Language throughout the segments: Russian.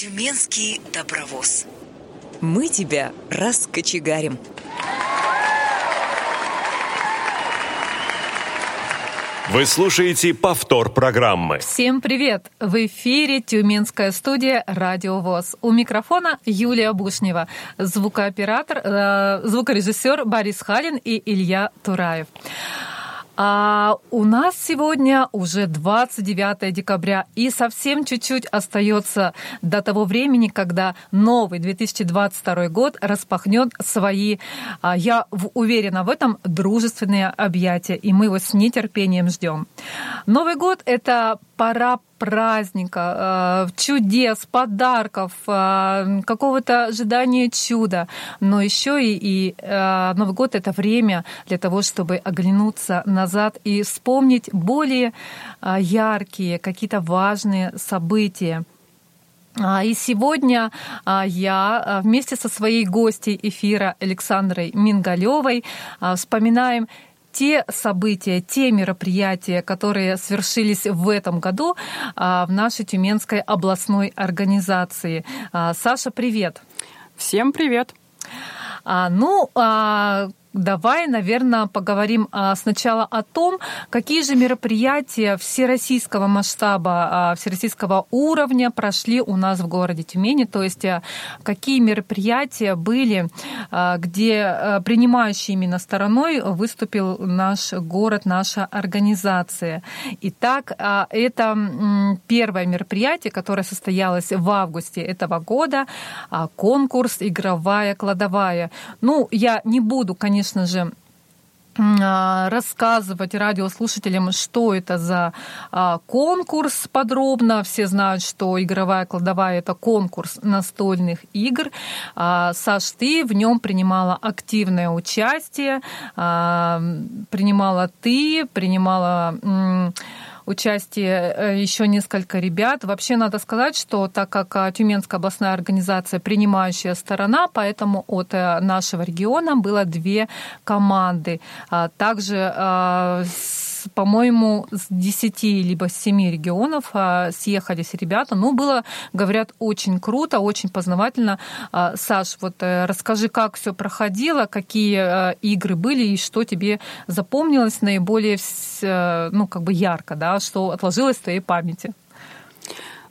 Тюменский добровоз. Мы тебя раскочегарим. Вы слушаете повтор программы. Всем привет! В эфире Тюменская студия «Радио ВОЗ». У микрофона Юлия Бушнева, звукооператор, э, звукорежиссер Борис Халин и Илья Тураев. А у нас сегодня уже 29 декабря, и совсем чуть-чуть остается до того времени, когда новый 2022 год распахнет свои, а, я уверена в этом, дружественные объятия, и мы его с нетерпением ждем. Новый год — это пора праздника, э, чудес, подарков, э, какого-то ожидания чуда. Но еще и, и э, Новый год это время для того, чтобы оглянуться назад и вспомнить более яркие, какие-то важные события. А, и сегодня я вместе со своей гостьей эфира Александрой Мингалевой вспоминаем те события, те мероприятия, которые свершились в этом году а, в нашей Тюменской областной организации. А, Саша, привет. Всем привет. А, ну, Давай, наверное, поговорим а, сначала о том, какие же мероприятия всероссийского масштаба, а, всероссийского уровня прошли у нас в городе Тюмени, то есть а, какие мероприятия были, где принимающей именно стороной выступил наш город, наша организация. Итак, это первое мероприятие, которое состоялось в августе этого года, конкурс «Игровая кладовая». Ну, я не буду, конечно, конечно же, а, рассказывать радиослушателям, что это за а, конкурс подробно. Все знают, что игровая кладовая это конкурс настольных игр. А, Саш, ты в нем принимала активное участие, принимала ты, принимала участие э, еще несколько ребят. Вообще надо сказать, что так как э, Тюменская областная организация принимающая сторона, поэтому от э, нашего региона было две команды. А также по-моему, с 10 либо с 7 регионов а, съехались ребята. Ну, было, говорят, очень круто, очень познавательно. А, Саш, вот э, расскажи, как все проходило, какие э, игры были и что тебе запомнилось наиболее, э, ну, как бы ярко, да, что отложилось в твоей памяти?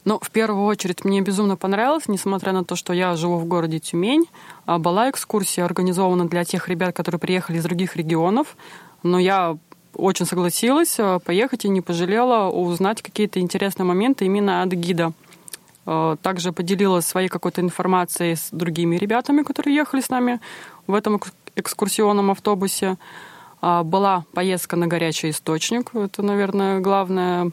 Ну, в первую очередь, мне безумно понравилось, несмотря на то, что я живу в городе Тюмень. А, была экскурсия организована для тех ребят, которые приехали из других регионов. Но я очень согласилась э, поехать и не пожалела узнать какие-то интересные моменты именно от гида. Э, также поделилась своей какой-то информацией с другими ребятами, которые ехали с нами в этом экскурсионном автобусе. Э, была поездка на горячий источник. Это, наверное, главное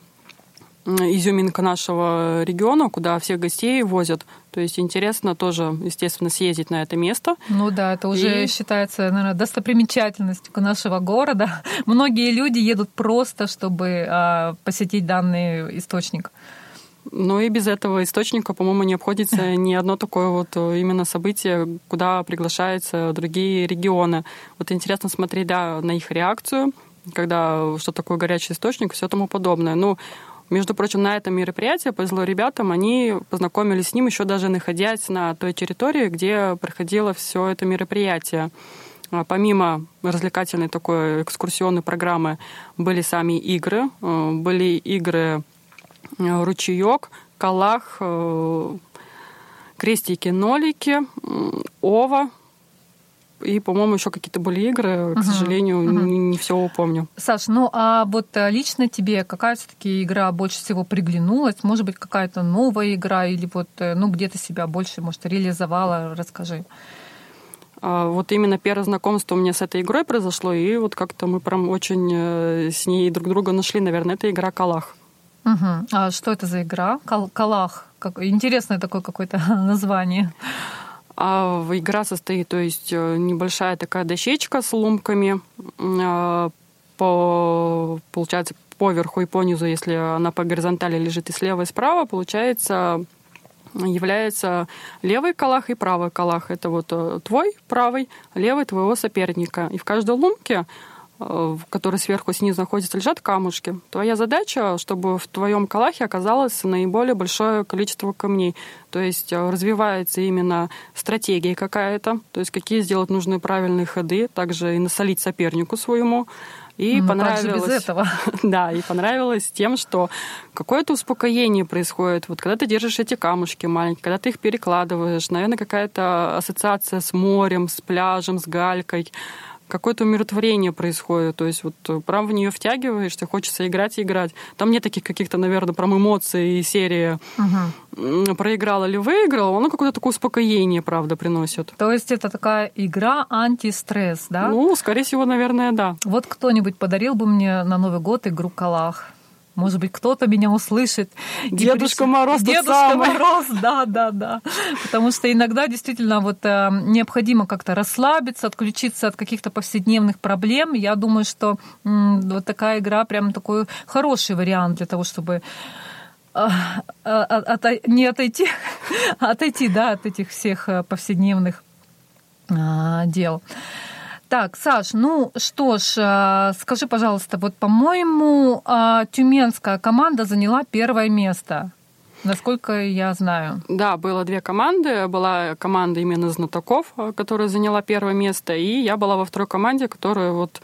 изюминка нашего региона, куда всех гостей возят. То есть интересно тоже, естественно, съездить на это место. Ну да, это уже и... считается, наверное, достопримечательностью нашего города. Многие люди едут просто, чтобы а, посетить данный источник. Ну и без этого источника, по-моему, не обходится ни одно такое вот именно событие, куда приглашаются другие регионы. Вот интересно смотреть, да, на их реакцию, когда что такое горячий источник, все тому подобное. Ну, между прочим, на этом мероприятии повезло ребятам, они познакомились с ним еще даже находясь на той территории, где проходило все это мероприятие. А помимо развлекательной такой экскурсионной программы были сами игры, э, были игры э, ручеек, калах, э, крестики-нолики, ова, и, по-моему, еще какие-то были игры. К uh-huh. сожалению, uh-huh. не, не все помню. Саш, ну а вот э, лично тебе какая все-таки игра больше всего приглянулась? Может быть, какая-то новая игра или вот, э, ну, где-то себя больше, может, реализовала? Расскажи. А, вот именно первое знакомство у меня с этой игрой произошло, и вот как-то мы прям очень э, с ней друг друга нашли. Наверное, это игра Калах. Угу. А что это за игра? Кал- Калах. Как... Интересное такое какое-то название. А игра состоит, то есть э, небольшая такая дощечка с ломками, а, по, получается, по верху и по низу, если она по горизонтали лежит и слева, и справа, получается, является левый калах и правый калах. Это вот э, твой правый, левый твоего соперника. И в каждой лунке в которой сверху и снизу находятся, лежат камушки. Твоя задача, чтобы в твоем калахе оказалось наиболее большое количество камней. То есть э, развивается именно стратегия какая-то, то есть какие сделать нужные правильные ходы, также и насолить сопернику своему. И Ну, понравилось, как же без этого? да, и понравилось тем, что какое-то успокоение происходит. Вот когда ты держишь эти камушки маленькие, когда ты их перекладываешь, наверное, какая-то ассоциация с морем, с пляжем, с галькой какое-то умиротворение происходит. То есть вот э, прям в нее втягиваешься, хочется играть и играть. Там нет таких каких-то, наверное, прям эмоций и серии м, проиграл или выиграл. Оно какое-то такое успокоение, правда, приносит. То есть это такая игра антистресс, да? Ну, скорее всего, наверное, да. Вот кто-нибудь подарил бы мне на Новый год игру Калах. Может быть, кто-то меня услышит. и Дедушка приш- Мороз Дедушка самый. Мороз, да, да, да. Потому что иногда действительно вот э, необходимо как-то расслабиться, отключиться от каких-то повседневных проблем. Я думаю, что м, вот такая игра прям такой хороший вариант для того, чтобы а, а, ото- не отойти, отойти, да, от этих всех э, повседневных а, дел. Так, Саш, ну что ж, а, скажи, пожалуйста, вот, по-моему, а, тюменская команда заняла первое место, насколько я знаю. Да, было две команды. Была команда именно знатоков, э, которая заняла первое место, и я была во второй команде, которая вот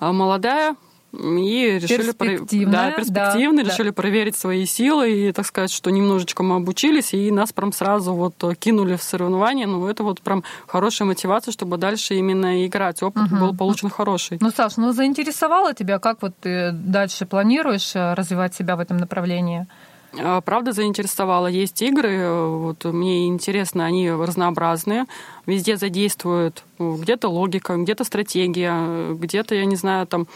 э, молодая, и решили про- Перспективная, да, перспективно, да, решили проверить свои силы и, так сказать, что немножечко мы обучились, и нас прям сразу вот э, кинули в соревнования. Ну, это вот прям хорошая мотивация, чтобы дальше именно играть. Опыт был получен хороший. Ну, Саш, ну заинтересовало тебя, как вот ты дальше планируешь э, развивать себя в этом направлении? А, Правда заинтересовала. Есть игры, э, вот мне интересно, они разнообразные. Везде задействуют э, где-то логика, где-то стратегия, где-то, я не знаю, там,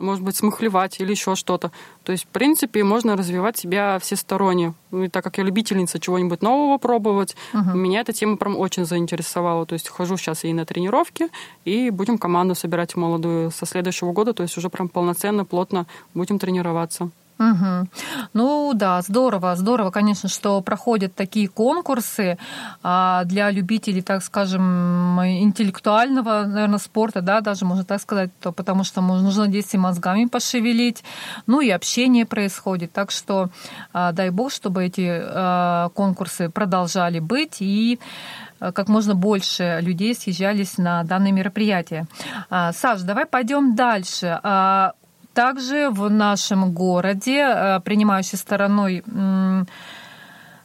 может быть, смыхлевать или еще что-то. То есть, в принципе, можно развивать себя всесторонне. Ну, И так как я любительница чего-нибудь нового пробовать, меня эта тема прям очень заинтересовала. То есть хожу сейчас и на тренировки, и будем команду собирать молодую со следующего года. То есть уже прям полноценно, плотно будем тренироваться. Мгм. Ну да, здорово, здорово, конечно, что проходят такие конкурсы а, для любителей, так скажем, интеллектуального, наверное, спорта, да, даже можно так сказать, то потому что нужно здесь и мозгами пошевелить, ну и общение происходит. Так что а, дай бог, чтобы эти а, конкурсы продолжали быть и как можно больше людей съезжались на данное мероприятие. А, Саш, давай пойдем дальше. А, Также в нашем городе, э, принимающей стороной,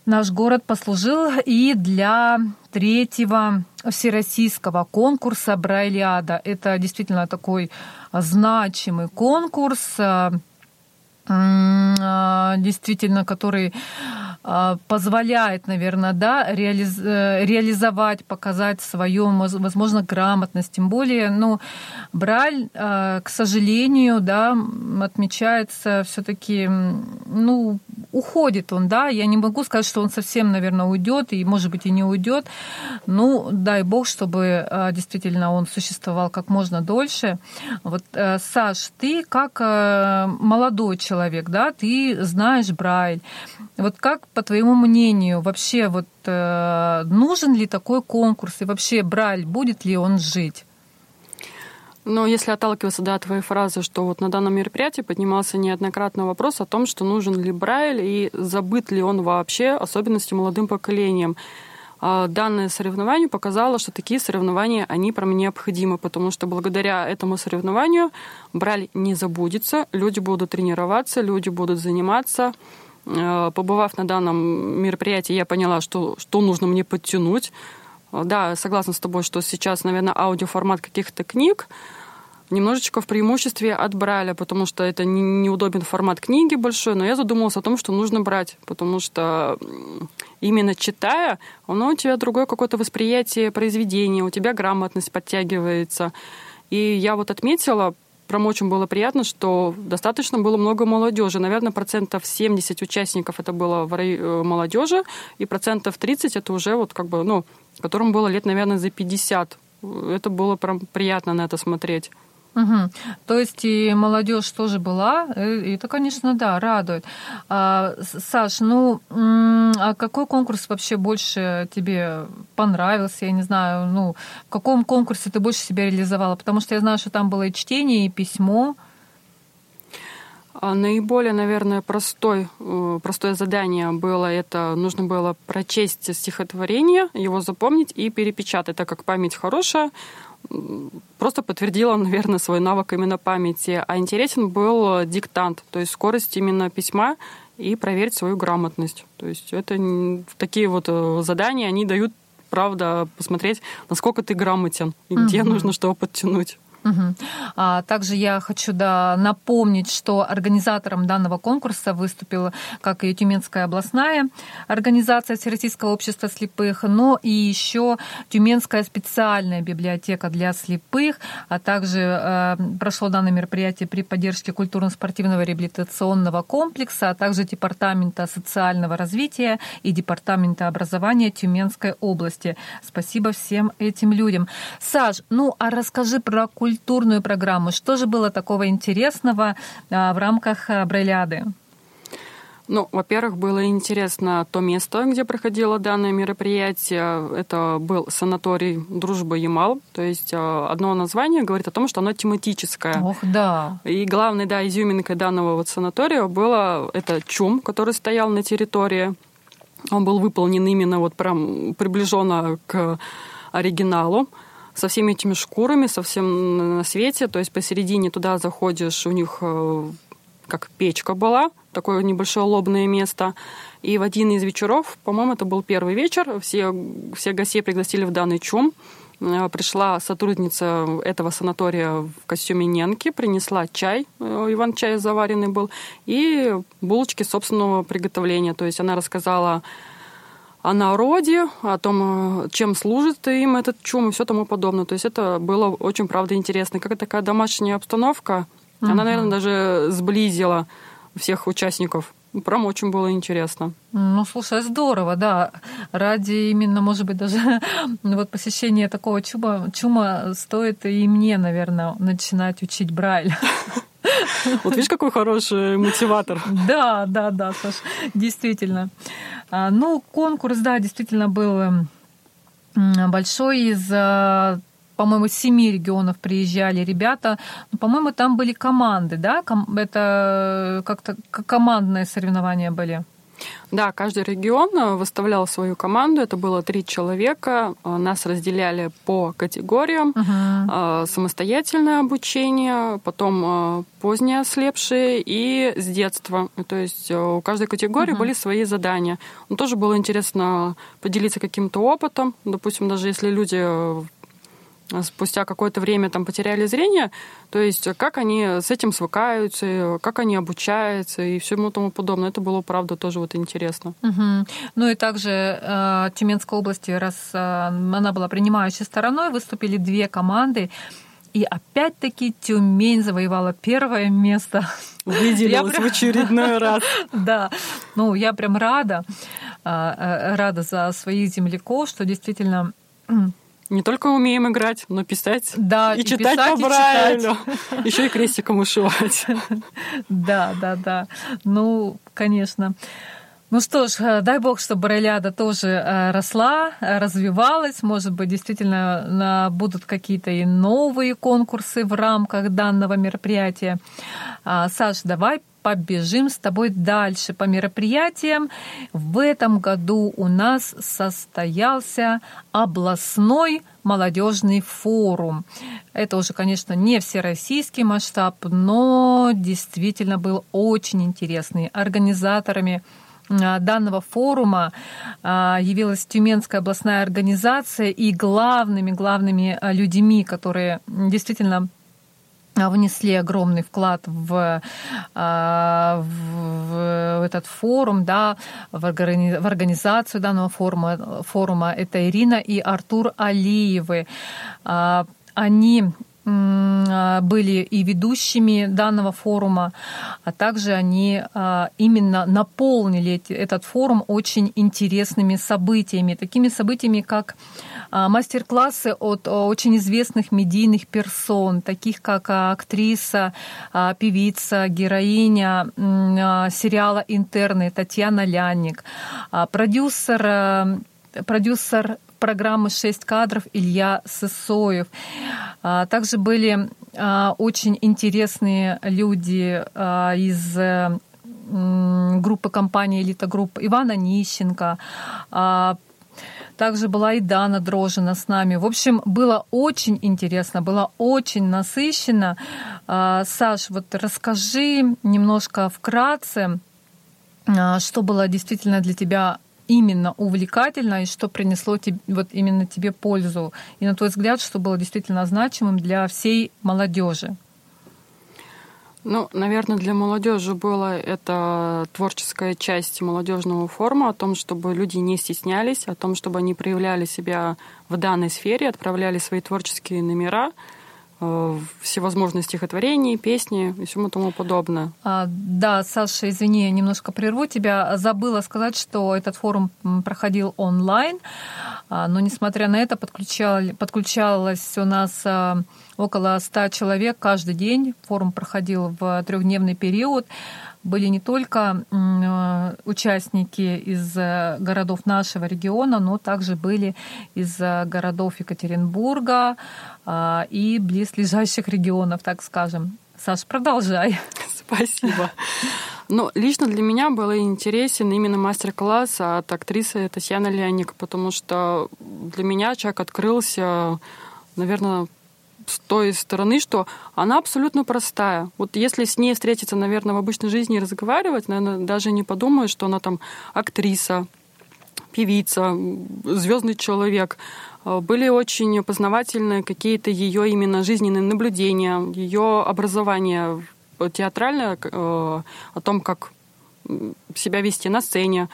наш город послужил и для третьего всероссийского конкурса Брайлиада. Это действительно такой значимый конкурс, э, действительно, который э, позволяет, наверное, да, э, реализовать, показать свою, возможно, грамотность. Тем более, ну, Браль, э, к сожалению, да, отмечается все-таки, ну, уходит он, да. Я не могу сказать, что он совсем, наверное, уйдет, и, может быть, и не уйдет. Ну, дай бог, чтобы э, действительно он существовал как можно дольше. Вот, э, Саш, ты как э, молодой человек, да, ты знаешь Брайль. Вот как, по твоему мнению, вообще вот э, нужен ли такой конкурс и вообще Брайль будет ли он жить? Но если отталкиваться да, от твоей фразы, что вот на данном мероприятии поднимался неоднократно вопрос о том, что нужен ли Брайль и забыт ли он вообще, особенности молодым поколением. А Данное соревнование показало, что такие соревнования, они прям необходимы, потому что благодаря этому соревнованию Брайль не забудется, люди будут тренироваться, люди будут заниматься. Э, Побывав на данном мероприятии, я поняла, что, что нужно мне подтянуть. Э, Да, согласна с тобой, что сейчас, наверное, аудиоформат каких-то книг немножечко в преимуществе от Брайля, потому что это не- неудобен формат книги большой, но я задумалась о том, что нужно брать, потому что именно читая, оно у тебя другое какое-то восприятие произведения, у тебя грамотность подтягивается. И я вот отметила, прям очень было приятно, что достаточно было много молодежи. Наверное, процентов 70 участников это было в э, молодежи, и процентов 30 это уже вот как бы, ну, которым было лет, наверное, за 50. Это было прям приятно на это смотреть. Угу. То есть и молодежь тоже была, и это, конечно, да, радует. А, Саш, ну, а какой конкурс вообще больше тебе понравился? Я не знаю, ну, в каком конкурсе ты больше себя реализовала? Потому что я знаю, что там было и чтение, и письмо. А наиболее, наверное, простой, э, простое задание было это нужно было прочесть стихотворение, его запомнить и перепечатать, так как память хорошая, просто подтвердила, наверное, свой навык именно памяти. А интересен был диктант, то есть скорость именно письма и проверить свою грамотность. То есть это такие вот э, задания, они дают, правда, посмотреть, насколько ты грамотен и где угу. нужно что подтянуть. Угу. А также я хочу да, напомнить, что организатором данного конкурса выступила как и Тюменская областная организация Всероссийского общества слепых, но и еще Тюменская специальная библиотека для слепых, а также э, прошло данное мероприятие при поддержке культурно-спортивного реабилитационного комплекса, а также Департамента социального развития и Департамента образования Тюменской области. Спасибо всем этим людям. Саш, ну а расскажи про культуру культурную программу. Что же было такого интересного а, в рамках а, Брайляды? Ну, во-первых, было интересно то место, где проходило данное мероприятие. Это был санаторий «Дружба Ямал». То есть а, одно название говорит о том, что оно тематическое. Ох, да. И главной, да, изюминкой данного вот санатория было это чум, который стоял на территории. Он был выполнен именно вот прям приближенно к оригиналу со всеми этими шкурами, со всем на свете. То есть посередине туда заходишь, у них э, как печка была, такое небольшое лобное место. И в один из вечеров, по-моему, это был первый вечер, все, все гостей пригласили в данный чум. Э, пришла сотрудница этого санатория в костюме Ненки, принесла чай, э, Иван-чай заваренный был, и булочки собственного приготовления. То есть она рассказала о народе, о том, э, чем служит им этот чум и все тому подобное. То есть это было очень, правда, интересно. Как такая домашняя обстановка, угу. она, наверное, даже сблизила всех участников. Прям очень было интересно. Ну, слушай, здорово, да. Ради именно, может быть, даже вот посещения такого чума, чума стоит и мне, наверное, начинать учить Брайль. Вот видишь, какой хороший мотиватор. Да, да, да, Саш, действительно. А, ну, конкурс, да, действительно был большой из э, по-моему, семи регионов приезжали ребята. Ну, по-моему, там были команды, да? Это как-то командные соревнования были. Да, каждый регион э, выставлял свою команду. Это было три человека. Э, нас разделяли по категориям. Uh-huh. Самостоятельное обучение, потом позднее ослепшие и с детства. То есть у каждой категории uh-huh. были свои задания. Но тоже было интересно поделиться каким-то опытом. Допустим, даже если люди спустя какое-то время там потеряли зрение, то есть как они с этим свыкаются, как они обучаются и всему тому подобное. Это было, правда, тоже вот интересно. Угу. Ну и также э, Тюменской области, раз э, она была принимающей стороной, выступили две команды. И опять-таки Тюмень завоевала первое место. Выделилась прям... в очередной раз. Да, ну я прям рада, э, э, рада за своих земляков, что действительно не только умеем играть, но писать да, и, и читать писать, по Брайлю. Еще и крестиком ушивать. Да, да, да. Ну, конечно. Ну что ж, э, дай бог, чтобы Брайляда тоже э, росла, развивалась. Может быть, действительно будут какие-то и новые конкурсы в рамках данного мероприятия. А, Саш, давай побежим с тобой дальше по мероприятиям. В этом году у нас состоялся областной молодежный форум. Это уже, конечно, не всероссийский масштаб, но действительно был очень интересный. Организаторами а, данного форума а, явилась Тюменская областная организация и главными, главными а, людьми, которые действительно внесли огромный вклад в, а, в, в этот форум, да, в, органи, в организацию данного форума, форума. Это Ирина и Артур Алиевы. А, они а, были и ведущими данного форума, а также они именно наполнили этот форум очень интересными событиями, такими событиями, как а, мастер-классы от очень известных медийных персон, таких как актриса, певица, героиня сериала «Интерны» Татьяна Ляник, продюсер продюсер программы «Шесть кадров» Илья Сысоев. Также были очень интересные люди из группы компании «Элита Групп» Ивана Нищенко, а, также была и Дана Дрожина с нами. В общем, было очень интересно, было очень насыщенно. А, Саш, вот расскажи немножко вкратце, а, что было действительно для тебя именно увлекательно и что принесло тебе, вот именно тебе пользу. И на твой взгляд, что было действительно значимым для всей молодежи. Ну, наверное, для молодежи было это творческая часть молодежного форума о том, чтобы люди не стеснялись, о том, чтобы они проявляли себя в данной сфере, отправляли свои творческие номера, всевозможные стихотворения, песни и всему тому подобное. А, да, Саша, извини, я немножко прерву тебя. Забыла сказать, что этот форум проходил онлайн, а, но несмотря на это подключал, подключалось у нас а, около 100 человек каждый день. Форум проходил в трехдневный период. Были не только а, участники из городов нашего региона, но также были из городов Екатеринбурга и близлежащих регионов, так скажем. Саш, продолжай. Спасибо. Но лично для меня был интересен именно мастер-класс от актрисы Татьяны Леоник, потому что для меня человек открылся, наверное, с той стороны, что она абсолютно простая. Вот если с ней встретиться, наверное, в обычной жизни и разговаривать, наверное, даже не подумаю, что она там актриса, певица, звездный человек. Были очень познавательные какие-то ее именно жизненные наблюдения, ее образование театральное, э, о том, как себя вести на сцене,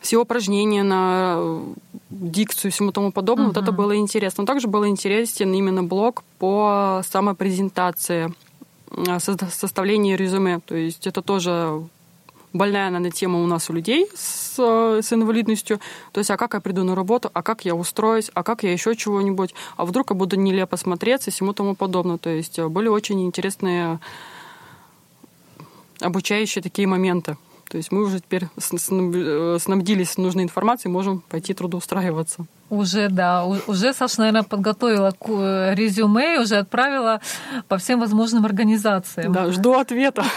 все упражнения на э, дикцию и всему тому подобное. Uh-huh. Вот это было интересно. Но также был интересен именно блок по самопрезентации, э, составлению резюме. То есть это тоже больная наверное, тема у нас у людей с, с инвалидностью. То есть, а как я приду на работу, а как я устроюсь, а как я еще чего-нибудь, а вдруг я буду нелепо смотреться и всему тому подобное. То есть были очень интересные обучающие такие моменты. То есть мы уже теперь э, снабдились нужной информацией, можем пойти трудоустраиваться. Уже, да. Уже Саша, наверное, подготовила э, резюме и уже отправила по всем возможным организациям. Да, жду ответа.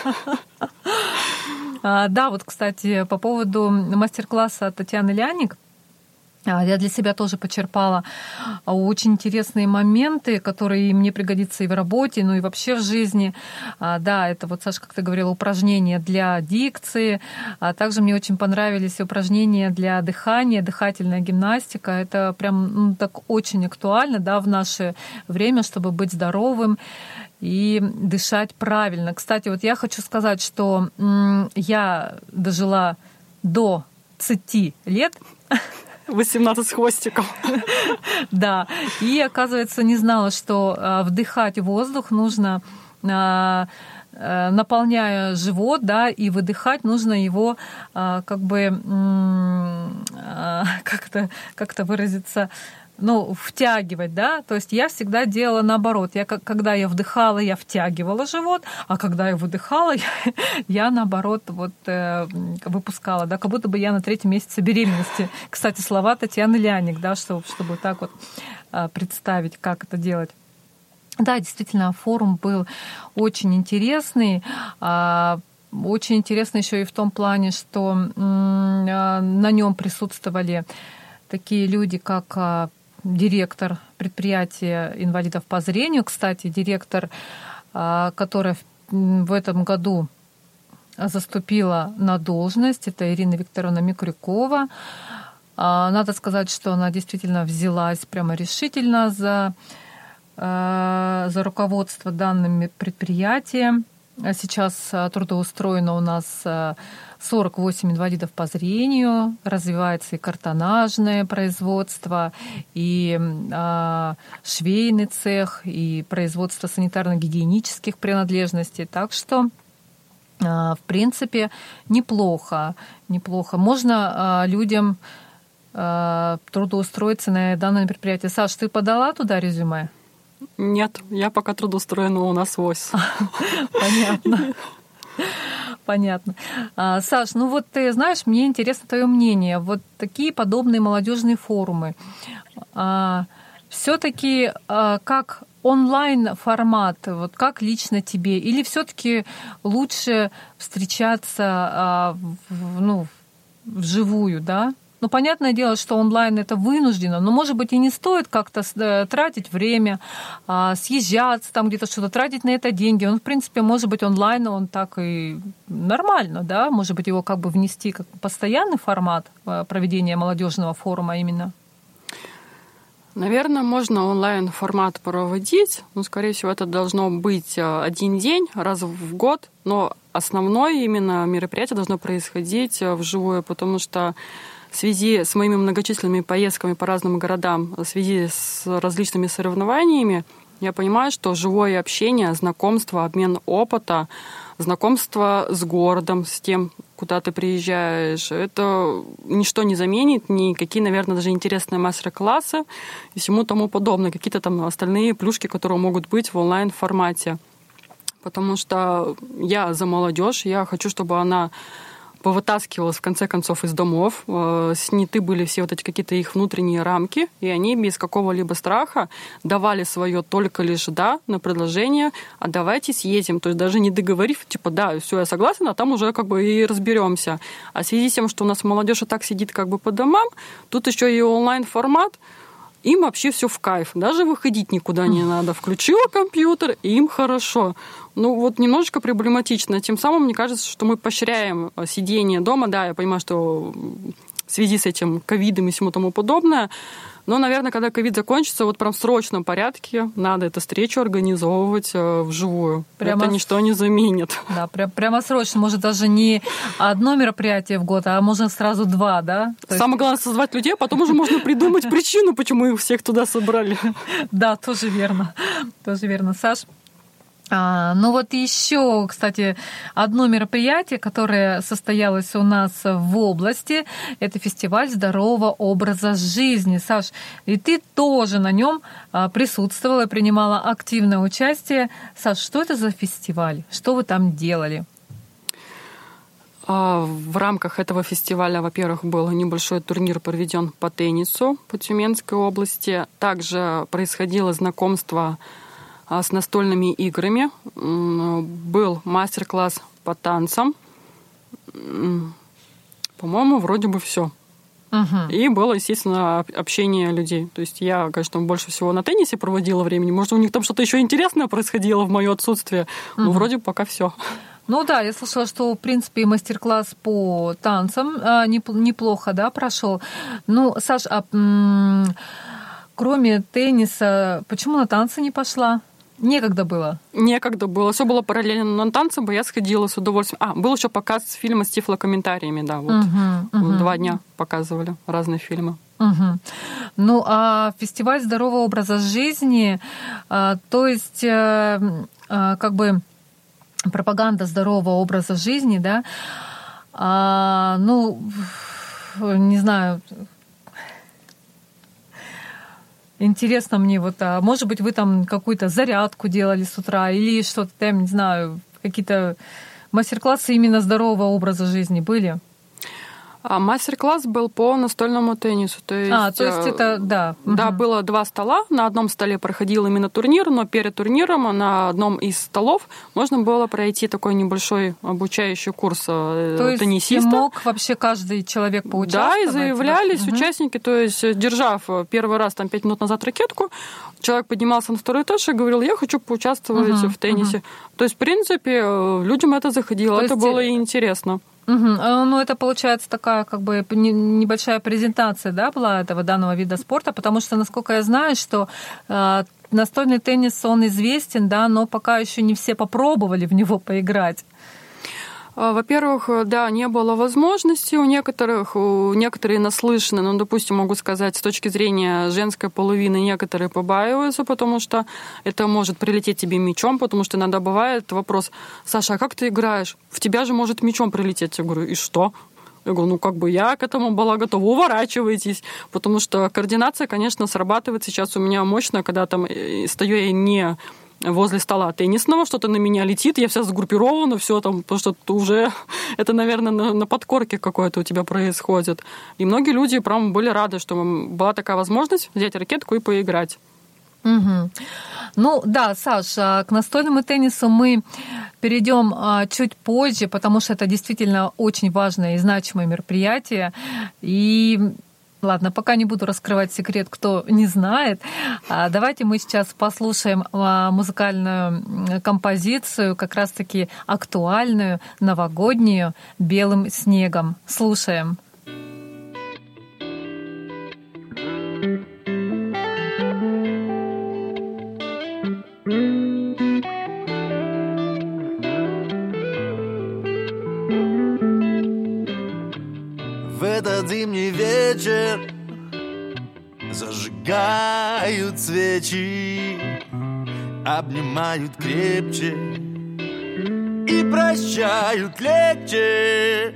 А, да, вот, кстати, по поводу мастер-класса Татьяны Ляник – я для себя тоже почерпала а, очень интересные моменты, которые мне пригодятся и в работе, ну и вообще в жизни. А, да, это вот, Саша, как ты говорила, упражнения для дикции. Также мне очень понравились упражнения для дыхания, дыхательная гимнастика. Это прям ну, так очень актуально да, в наше время, чтобы быть здоровым и дышать правильно. Кстати, вот я хочу сказать, что я дожила до 30 лет, 18 с хвостиком. Да. И, оказывается, не знала, что а, вдыхать воздух нужно а, а, наполняя живот, да, и выдыхать нужно его как бы как-то как выразиться ну, втягивать, да, то есть я всегда делала наоборот. Я, когда я вдыхала, я втягивала живот, а когда я выдыхала, я, я наоборот вот э, выпускала, да, как будто бы я на третьем месяце беременности. Кстати, слова Татьяны Ляник, да, чтобы, чтобы так вот э, представить, как это делать. Да, действительно, форум был очень интересный. Э, очень интересный еще и в том плане, что э, на нем присутствовали такие люди, как а, директор предприятия инвалидов по зрению, кстати, директор, а, которая в этом году заступила на должность, это Ирина Викторовна Микрюкова. А, надо сказать, что она действительно взялась прямо решительно за, а, за руководство данным предприятием. Сейчас трудоустроено у нас 48 инвалидов по зрению, развивается и картонажное производство, и э, швейный цех, и производство санитарно-гигиенических принадлежностей. Так что э, в принципе, неплохо. Неплохо. Можно э, людям трудоустроиться на данное предприятие. Саш, ты подала туда резюме? Нет, я пока трудоустроена у нас ВОЗ. Понятно. Понятно. А, Саш, ну вот ты знаешь, мне интересно твое мнение. Вот такие подобные молодежные форумы. А, все-таки а, как онлайн формат, вот как лично тебе, или все-таки лучше встречаться в, ну, вживую, да? Ну, понятное дело, что онлайн это вынуждено, но, может быть, и не стоит как-то э, тратить время, а, съезжаться там где-то что-то, тратить на это деньги. Он, в принципе, может быть, онлайн, он так и нормально, да? Может быть, его как бы внести как постоянный формат э, проведения молодежного форума именно? Наверное, можно онлайн-формат проводить, но, скорее всего, это должно быть э, один день, раз в год, но основное именно мероприятие должно происходить вживую, потому что в связи с моими многочисленными поездками по разным городам, в связи с различными соревнованиями, я понимаю, что живое общение, знакомство, обмен опыта, знакомство с городом, с тем, куда ты приезжаешь, это ничто не заменит, никакие, наверное, даже интересные мастер-классы и всему тому подобное, какие-то там остальные плюшки, которые могут быть в онлайн-формате. Потому что я за молодежь, я хочу, чтобы она повытаскивалась в конце концов из домов, э, сняты были все вот эти какие-то их внутренние рамки, и они без какого-либо страха давали свое только лишь да на предложение, а давайте съедем, то есть даже не договорив, типа да, все, я согласен, а там уже как бы и разберемся. А в связи с тем, что у нас молодежь и так сидит как бы по домам, тут еще и онлайн-формат, им вообще все в кайф. Даже выходить никуда не надо. Включила компьютер, и им хорошо. Ну, вот немножечко проблематично. Тем самым, мне кажется, что мы поощряем э, сидение дома. Да, я понимаю, что в связи с этим ковидом и всему тому подобное. Но, наверное, когда ковид закончится, вот прям в срочном порядке надо эту встречу организовывать э, вживую. Прямо... Это ничто не заменит. Да, прям, прямо срочно. Может, даже не одно мероприятие в год, а можно сразу два, да? То Самое есть... главное созвать людей, а потом уже можно придумать причину, почему их всех туда собрали. Да, тоже верно. Тоже верно. Саш, а, ну вот еще, кстати, одно мероприятие, которое состоялось у нас в области, это фестиваль здорового образа жизни. Саш, и ты тоже на нем а, присутствовала принимала активное участие. Саш, что это за фестиваль? Что вы там делали? А, в рамках этого фестиваля, во-первых, был небольшой турнир проведен по теннису по Тюменской области. Также происходило знакомство с настольными играми. Был мастер-класс по танцам. По-моему, вроде бы все. Угу. И было, естественно, общение людей. То есть я, конечно, больше всего на теннисе проводила времени. Может, у них там что-то еще интересное происходило в мое отсутствие. Угу. Но вроде пока все. Ну да, я слышала, что, в принципе, мастер-класс по танцам а, неплохо, да, прошел. Ну, Саш, а кроме тенниса, почему на танцы не пошла? Некогда было? Некогда было. Все было параллельно на танцы, бы я сходила с удовольствием. А, был еще показ фильма с тифлокомментариями, да, вот. Угу, угу. Два дня показывали разные фильмы. Угу. Ну, а фестиваль здорового образа жизни, а, то есть, а, а, как бы пропаганда здорового образа жизни, да, а, ну, не знаю, Интересно мне вот, а может быть, вы там какую-то зарядку делали с утра или что-то там, не знаю, какие-то мастер-классы именно здорового образа жизни были? А мастер-класс был по настольному теннису. То есть, а, то есть э, это, да. Да, угу. было два стола. На одном столе проходил именно турнир, но перед турниром на одном из столов можно было пройти такой небольшой обучающий курс э, то теннисиста. мог вообще каждый человек поучаствовать? Да, и заявлялись угу. участники, то есть держав первый раз там пять минут назад ракетку, человек поднимался на второй этаж и говорил, я хочу поучаствовать угу, в теннисе. Угу. То есть, в принципе, э, людям это заходило, то это есть... было и интересно. Угу. Ну, это получается такая как бы небольшая презентация, да, была этого данного вида спорта, потому что, насколько я знаю, что э, настольный теннис, он известен, да, но пока еще не все попробовали в него поиграть. А, во-первых, э, да, не было возможности у некоторых, у некоторые наслышаны, ну, допустим, могу сказать, с точки зрения женской половины некоторые побаиваются, потому что это может прилететь тебе мечом, потому что иногда бывает вопрос, Саша, а как ты играешь? В тебя же может мечом прилететь. Я говорю, и что? Я говорю, ну как бы я к этому была готова, уворачивайтесь, потому что координация, конечно, срабатывает сейчас у меня мощно, когда там э, стою я не возле стола теннисного, что-то на меня летит, я вся сгруппирована, все там, потому что ты уже, это, наверное, на, на подкорке какое-то у тебя происходит. И многие люди прям были рады, что была такая возможность взять ракетку и поиграть. Угу. Ну да, Саша, к настольному теннису мы перейдем а, чуть позже, потому что это действительно очень важное и значимое мероприятие. И Ладно, пока не буду раскрывать секрет, кто не знает. А, давайте мы сейчас послушаем а, музыкальную композицию, как раз-таки актуальную, новогоднюю, «Белым снегом». Слушаем. Обнимают крепче И прощают легче.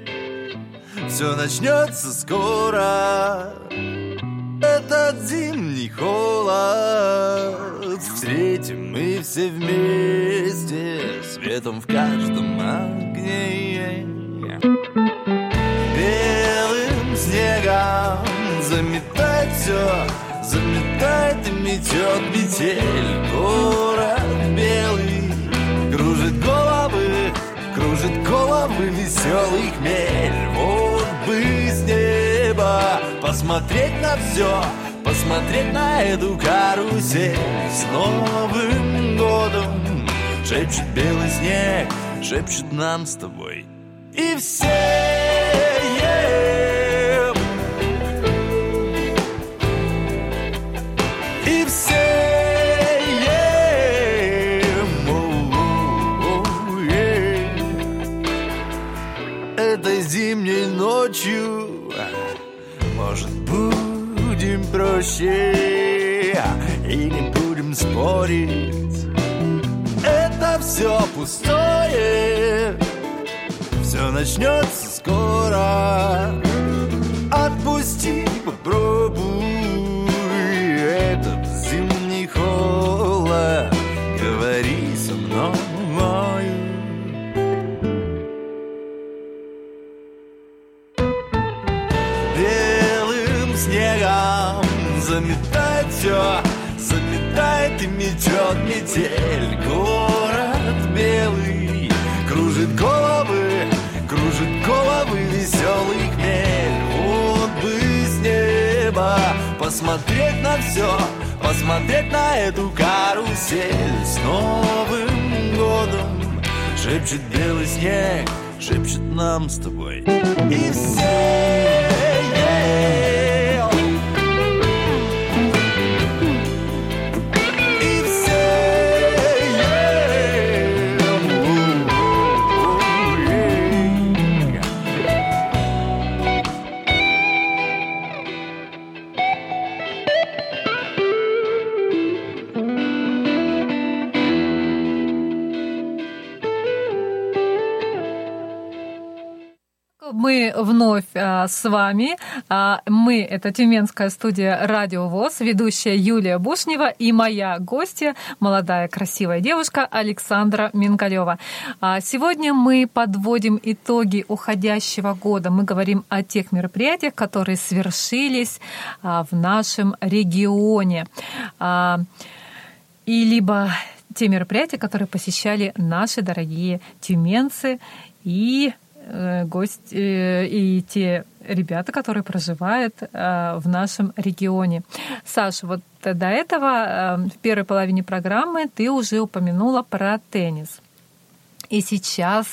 Все начнется скоро. Этот зимний холод. Встретим мы все вместе Светом в каждом огне. Снегом Заметает все, заметает и метет метель Головы веселый хмель. Вот бы с неба посмотреть на все Посмотреть на эту карусель. С Новым годом Шепчет белый снег, шепчет нам с тобой И все ночью Может, будем проще И не будем спорить. Это все пустое. Все начнется скоро. Отпусти, попробуй все, заметает и метет метель. Город белый кружит головы, кружит головы веселый хмель. Вот бы с неба посмотреть на все, посмотреть на эту карусель с Новым годом. Шепчет белый снег, шепчет нам с тобой. И все Мы вновь а, с вами. А, мы — это Тюменская студия «Радио ВОЗ», ведущая Юлия Бушнева и моя гостья, молодая красивая девушка Александра Мингалева. А, сегодня мы подводим итоги уходящего года. Мы говорим о тех мероприятиях, которые свершились а, в нашем регионе. А, и либо те мероприятия, которые посещали наши дорогие тюменцы и Э, гость э, и те ребята, которые проживают э, в нашем регионе. Саша, вот до этого в первой половине программы ты уже упомянула про теннис. И сейчас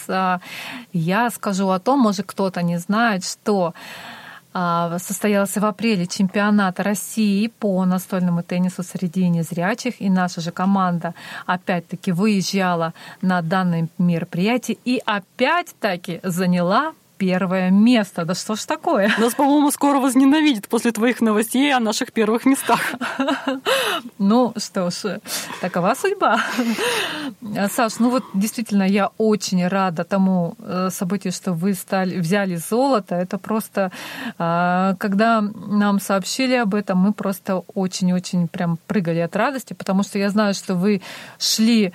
я скажу о том, может кто-то не знает, что состоялся в апреле чемпионат России по настольному теннису среди незрячих, и наша же команда опять-таки выезжала на данное мероприятие и опять-таки заняла первое место. Да что ж такое? Нас, по-моему, скоро возненавидят после твоих новостей о наших первых местах. Ну что ж, такова судьба. Саш, ну вот действительно, я очень рада тому э, событию, что вы стали, взяли золото. Это просто, а, когда нам сообщили об этом, мы просто очень-очень прям прыгали от радости, потому что я знаю, что вы шли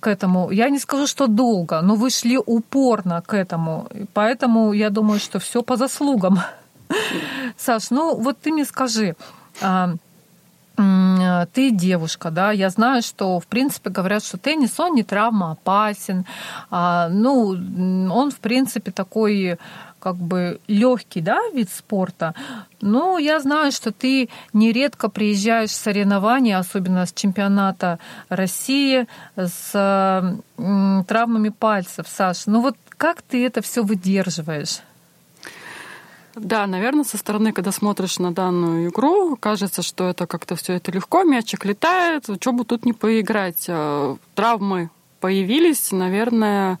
к этому. Я не скажу, что долго, но вы шли упорно к этому. Поэтому я думаю, что все по заслугам. Саш, ну вот ты мне скажи, а, ты девушка, да, я знаю, что, в принципе, говорят, что теннис, он не травмоопасен, а, ну, он, в принципе, такой как бы легкий, да, вид спорта. Но я знаю, что ты нередко приезжаешь в соревнования, особенно с чемпионата России, с травмами пальцев, Саш. Ну вот как ты это все выдерживаешь? Да, наверное, со стороны, когда смотришь на данную игру, кажется, что это как-то все это легко, мячик летает, что бы тут не поиграть. А, травмы появились, наверное,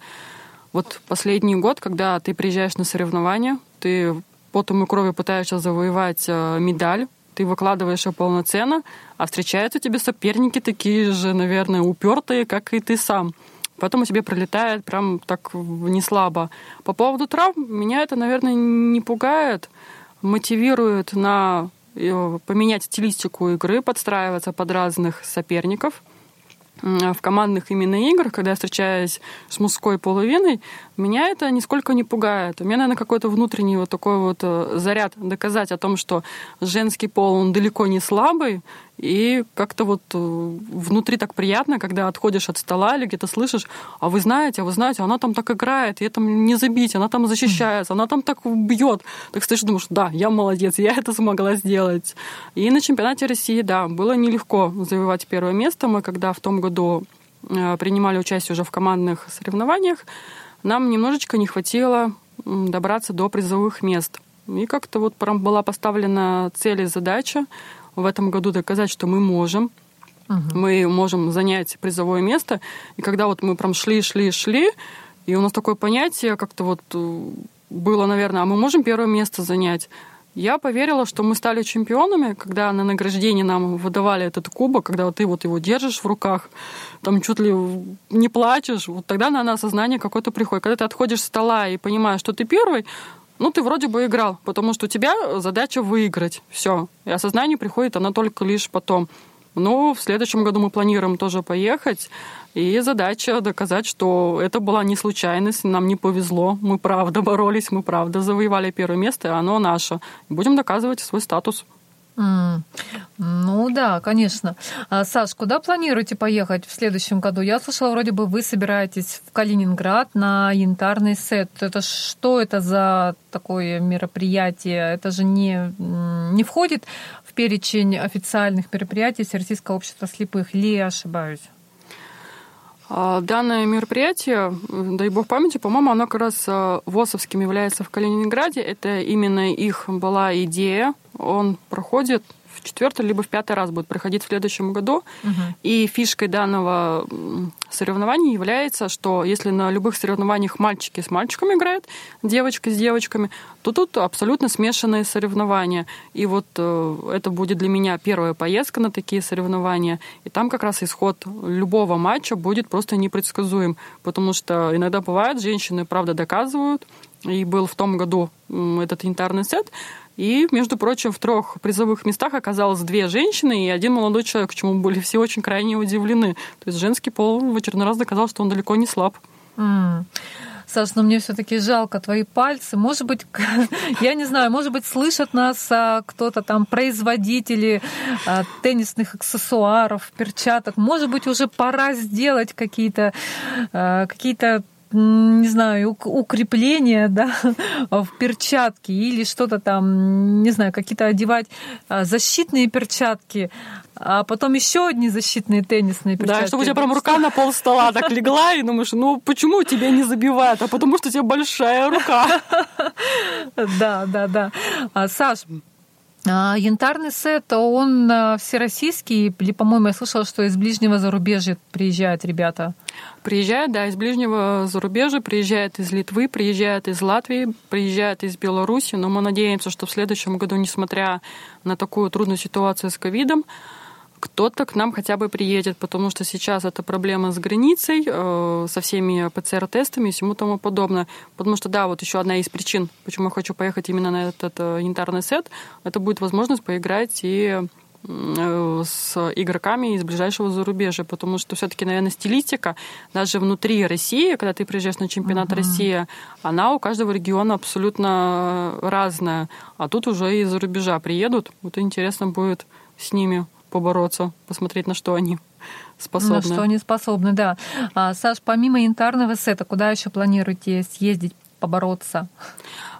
вот последний год, когда ты приезжаешь на соревнования, ты потом и кровью пытаешься завоевать а, медаль, ты выкладываешь ее полноценно, а встречаются тебе соперники такие же, наверное, упертые, как и ты сам потом у тебя пролетает прям так не слабо. По поводу травм, меня это, наверное, не пугает, мотивирует на э, поменять стилистику игры, подстраиваться под разных соперников – в командных именно играх, когда я встречаюсь с мужской половиной, меня это нисколько не пугает. У меня, наверное, какой-то внутренний вот такой вот э, заряд доказать о том, что женский пол, он далеко не слабый, и как-то вот э, внутри так приятно, когда отходишь от стола или где-то слышишь, а вы знаете, а вы знаете, она там так играет, и там не забить, она там защищается, она там так бьет. Так стоишь думаешь, да, я молодец, я это смогла сделать. И на чемпионате России, да, было нелегко завоевать первое место. Мы когда в том году э, принимали участие уже в командных соревнованиях, нам немножечко не хватило добраться до призовых мест. И как-то вот прям была поставлена цель и задача в этом году доказать, что мы можем, угу. мы можем занять призовое место. И когда вот мы прям шли, шли, шли, и у нас такое понятие как-то вот э, было, наверное, а мы можем первое место занять. Я поверила, что мы стали чемпионами, когда на награждении нам выдавали этот кубок, когда вот ты вот его держишь в руках, там чуть ли не плачешь, вот тогда на осознание какое-то приходит. Когда ты отходишь с стола и понимаешь, что ты первый, ну, ты вроде бы играл, потому что у тебя задача выиграть. Все. И осознание приходит, она только лишь потом. Но в следующем году мы планируем тоже поехать. И задача доказать, что это была не случайность, нам не повезло, мы правда боролись, мы правда завоевали первое место, и оно наше. Будем доказывать свой статус. Mm. Ну да, конечно. А, Саш, куда планируете поехать в следующем году? Я слышала, вроде бы вы собираетесь в Калининград на янтарный сет. Это что это за такое мероприятие? Это же не, не входит перечень официальных мероприятий Всероссийского общества слепых. Ли я ошибаюсь? А, данное мероприятие, дай бог памяти, по-моему, оно как раз а, ВОСовским является в Калининграде. Это именно их была идея. Он проходит в четвертый либо в пятый раз будет проходить в следующем году. Угу. И фишкой данного соревнования является, что если на любых соревнованиях мальчики с мальчиками играют, девочки с девочками, то тут абсолютно смешанные соревнования. И вот э, это будет для меня первая поездка на такие соревнования. И там как раз исход любого матча будет просто непредсказуем. Потому что иногда бывает, женщины, правда, доказывают, и был в том году этот янтарный сет, и, между прочим, в трех призовых местах оказалось две женщины и один молодой человек, к чему были все очень крайне удивлены. То есть женский пол в очередной раз доказал, что он далеко не слаб. Mm. Саш, но мне все-таки жалко твои пальцы. Может быть, я не знаю, может быть, слышат нас а, кто-то там, производители а, теннисных аксессуаров, перчаток. Может быть, уже пора сделать какие-то а, какие-то не знаю, укрепления, да, в перчатки или что-то там, не знаю, какие-то одевать а, защитные перчатки, а потом еще одни защитные теннисные перчатки. Да, чтобы у тебя прям рука на пол стола так легла, и думаешь, ну почему тебя не забивают? А потому что у тебя большая рука. Да, да, да. А, Саш, янтарный сет, он а, всероссийский, или, по-моему, я слышала, что из ближнего зарубежья приезжают ребята. Приезжают, да, из ближнего зарубежья, приезжают из Литвы, приезжают из Латвии, приезжают из Беларуси, но мы надеемся, что в следующем году, несмотря на такую трудную ситуацию с ковидом, кто-то к нам хотя бы приедет, потому что сейчас это проблема с границей, э, со всеми ПЦР-тестами и всему тому подобное. Потому что, да, вот еще одна из причин, почему я хочу поехать именно на этот э, янтарный сет, это будет возможность поиграть и э, с игроками из ближайшего зарубежья, потому что все-таки, наверное, стилистика даже внутри России, когда ты приезжаешь на чемпионат uh-huh. России, она у каждого региона абсолютно разная, а тут уже из-за рубежа приедут, вот интересно будет с ними побороться, посмотреть, на что они способны. На что они способны, да. А, Саш, помимо янтарного сета, куда еще планируете съездить, побороться?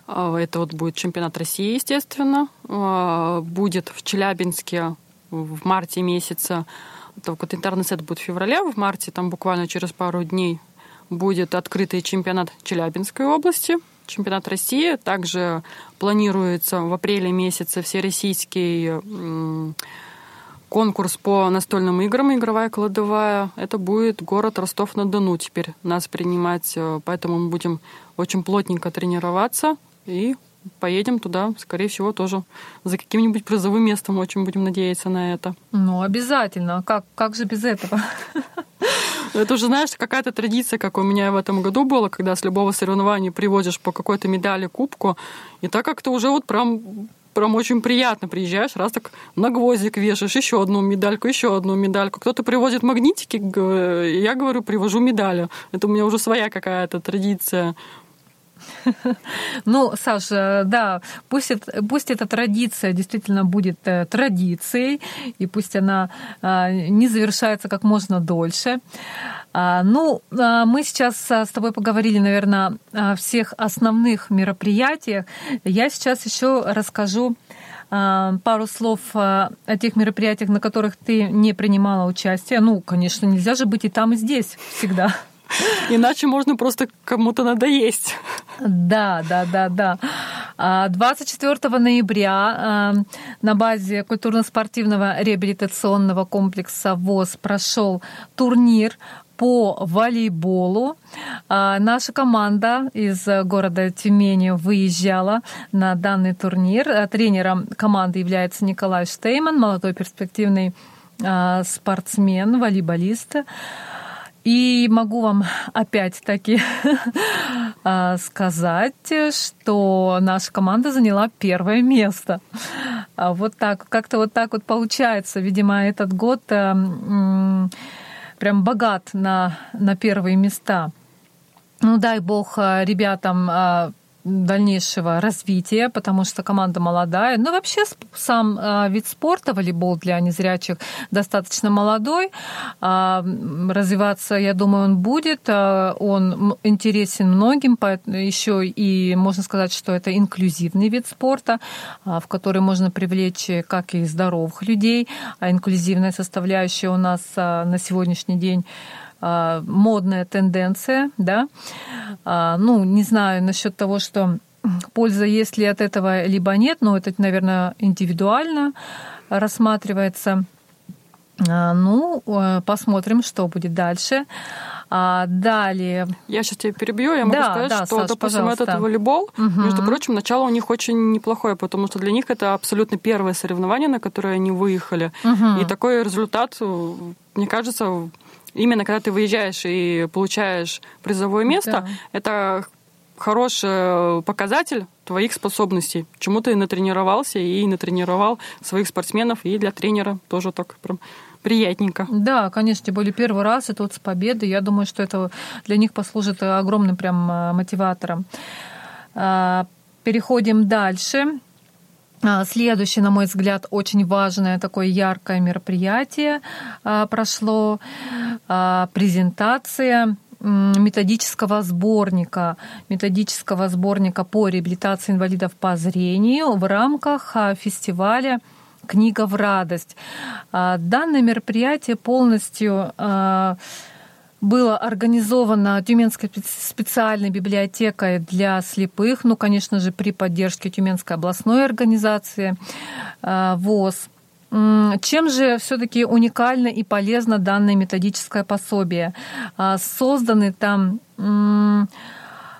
А, это вот будет чемпионат России, естественно. А, будет в Челябинске в марте месяце. Так вот янтарный сет будет в феврале, в марте, там буквально через пару дней будет открытый чемпионат Челябинской области, чемпионат России. Также планируется в апреле месяце всероссийский конкурс по настольным играм «Игровая кладовая». Это будет город Ростов-на-Дону теперь нас принимать, э, поэтому мы будем очень плотненько тренироваться и поедем туда, скорее всего, тоже за каким-нибудь призовым местом. Очень будем надеяться на это. Ну, обязательно. Как, как же без этого? Это уже, знаешь, какая-то традиция, как у меня в этом году было, когда с любого соревнования приводишь по какой-то медали, кубку, и так как-то уже вот прям прям очень приятно приезжаешь, раз так на гвоздик вешаешь, еще одну медальку, еще одну медальку. Кто-то привозит магнитики, я говорю, привожу медали. Это у меня уже своя какая-то традиция. Ну, Саша, да, пусть, это, пусть эта традиция действительно будет э, традицией, и пусть она а, не завершается как можно дольше. А, ну, а, мы сейчас с тобой поговорили, наверное, о всех основных мероприятиях. Я сейчас еще расскажу пару слов о тех мероприятиях, на которых ты не принимала участие. Ну, конечно, нельзя же быть и там, и здесь всегда. Иначе можно просто кому-то надоесть. Да, да, да, да. 24 ноября на базе культурно-спортивного реабилитационного комплекса ВОЗ прошел турнир по волейболу. Наша команда из города Тюмени выезжала на данный турнир. Тренером команды является Николай Штейман, молодой перспективный спортсмен, волейболист. И могу вам опять-таки а, сказать, что наша команда заняла первое место. А вот так, как-то вот так вот получается. Видимо, этот год э, прям богат на, на первые места. Ну, дай бог э, ребятам а, дальнейшего развития, потому что команда молодая. Но вообще сам а, вид спорта, волейбол для незрячих, достаточно молодой. А, развиваться, я думаю, он будет. А, он интересен многим, еще и можно сказать, что это инклюзивный вид спорта, в который можно привлечь как и здоровых людей. А инклюзивная составляющая у нас на сегодняшний день модная тенденция, да. А, ну, не знаю насчет того, что польза есть ли от этого, либо нет, но это, наверное, индивидуально рассматривается. А, ну, э, посмотрим, что будет дальше. А далее. Я сейчас тебя перебью. Я могу да, сказать, да, что, Саш, допустим, пожалуйста. этот волейбол, угу. между прочим, начало у них очень неплохое, потому что для них это абсолютно первое соревнование, на которое они выехали. Угу. И такой результат, э, мне кажется, именно когда ты выезжаешь и получаешь призовое место, да. это хороший показатель твоих способностей, чему ты натренировался и натренировал своих спортсменов, и для тренера тоже так прям приятненько. Да, конечно, тем более первый раз, это вот с победы. Я думаю, что это для них послужит огромным прям э, мотиватором. А, переходим дальше. А, следующее, на мой взгляд, очень важное такое яркое мероприятие а, прошло. А, презентация методического сборника, методического сборника по реабилитации инвалидов по зрению в рамках фестиваля «Книга в радость». Данное мероприятие полностью было организовано Тюменской специальной библиотекой для слепых, ну, конечно же, при поддержке Тюменской областной организации э, ВОЗ. Чем же все-таки уникально и полезно данное методическое пособие? А, созданы там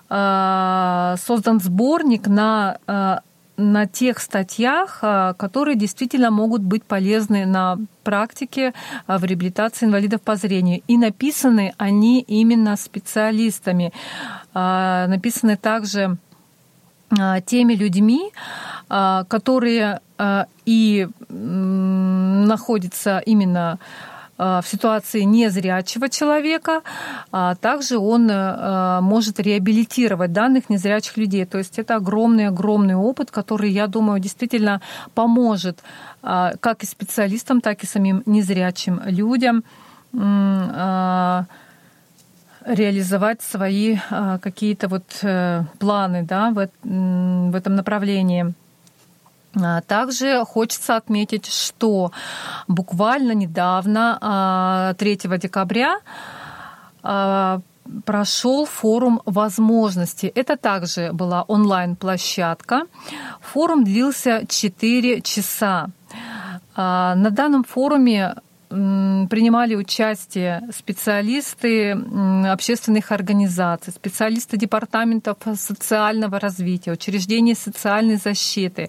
а, создан сборник на а, на тех статьях, которые действительно могут быть полезны на практике в реабилитации инвалидов по зрению. И написаны они именно специалистами. Написаны также теми людьми, которые и находится именно а, в ситуации незрячего человека, а также он э, может реабилитировать данных незрячих людей. То есть это огромный-огромный опыт, который, я думаю, действительно поможет а, как и специалистам, так и самим незрячим людям реализовать свои какие-то вот э, планы да, в этом направлении. А, также хочется отметить, что буквально недавно, 3 а, декабря, а, прошел форум возможностей. Это также была онлайн-площадка. Форум длился 4 часа. На данном форуме принимали участие специалисты общественных организаций, специалисты департаментов социального развития, учреждений социальной защиты,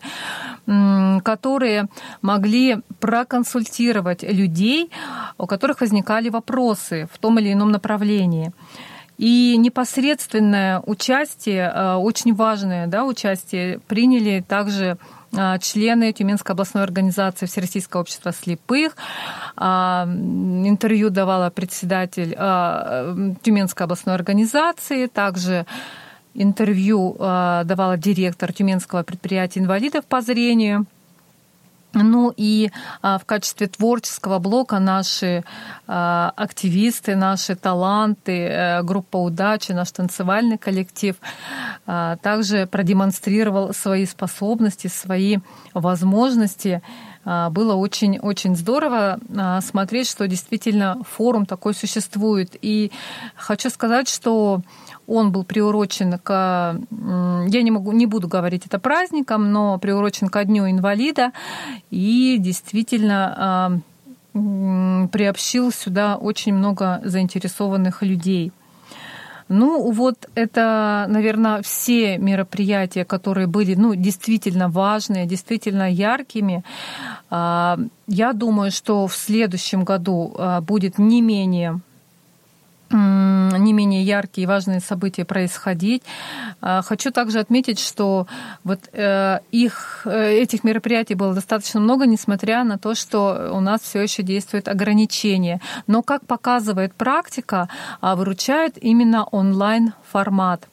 которые могли проконсультировать людей, у которых возникали вопросы в том или ином направлении. И непосредственное участие, э, очень важное да, участие, приняли также члены Тюменской областной организации Всероссийского общества слепых. А, интервью давала председатель а, Тюменской областной организации, также интервью давала директор Тюменского предприятия инвалидов по зрению. Ну и а, в качестве творческого блока наши а, активисты, наши таланты, а, группа удачи, наш танцевальный коллектив а, также продемонстрировал свои способности, свои возможности. Было очень-очень здорово смотреть, что действительно форум такой существует. И хочу сказать, что он был приурочен к, я не, могу, не буду говорить это праздником, но приурочен ко Дню инвалида и действительно а, приобщил сюда очень много заинтересованных людей. Ну, вот это, наверное, все мероприятия, которые были ну, действительно важные, действительно яркими. А, я думаю, что в следующем году а, будет не менее не менее яркие и важные события происходить. А, хочу также отметить, что вот э, их, э, этих мероприятий было достаточно много, несмотря на то, что у нас все еще действует ограничение. Но, как показывает практика, а, выручает именно онлайн-формат.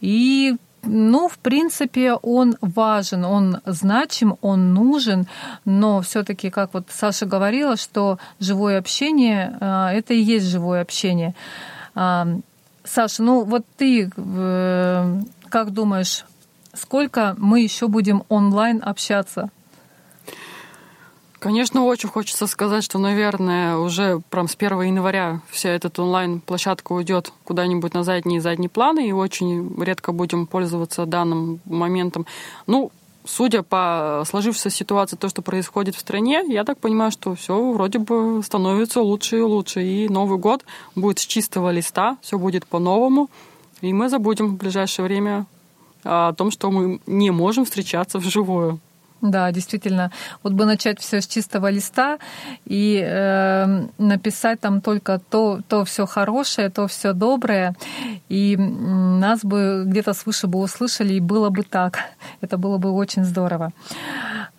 И ну, в принципе, он важен, он значим, он нужен, но все-таки, как вот Саша говорила, что живое общение а, это и есть живое общение. А, Саша, ну вот ты э, как думаешь, сколько мы еще будем онлайн общаться? Конечно, очень хочется сказать, что, наверное, уже прям с 1 января вся эта онлайн-площадка уйдет куда-нибудь на задние и задние планы, и очень редко будем пользоваться данным моментом. Ну, судя по сложившейся ситуации, то, что происходит в стране, я так понимаю, что все вроде бы становится лучше и лучше. И Новый год будет с чистого листа, все будет по-новому. И мы забудем в ближайшее время о том, что мы не можем встречаться вживую. Да, действительно. Вот бы начать все с чистого листа и э, написать там только то, то все хорошее, то все доброе, и нас бы где-то свыше бы услышали, и было бы так. Это было бы очень здорово.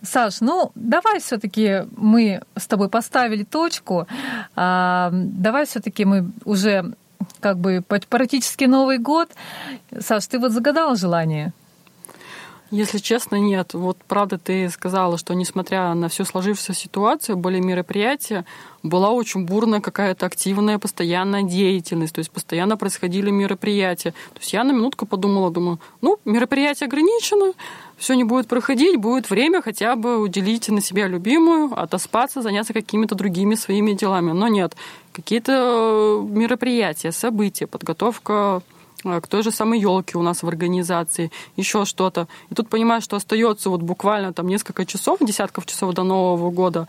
Саш, ну давай все-таки мы с тобой поставили точку. А, давай все-таки мы уже как бы практически Новый год. Саш, ты вот загадала желание? Если честно, нет. Вот правда ты сказала, что несмотря на всю сложившуюся ситуацию, были мероприятия, была очень бурная какая-то активная постоянная деятельность, то есть постоянно происходили мероприятия. То есть я на минутку подумала, думаю, ну, мероприятие ограничено, все не будет проходить, будет время хотя бы уделить на себя любимую, отоспаться, заняться какими-то другими своими делами. Но нет, какие-то э, мероприятия, события, подготовка к той же самой елке у нас в организации, еще что-то. И тут понимаешь, что остается вот буквально там несколько часов, десятков часов до Нового года.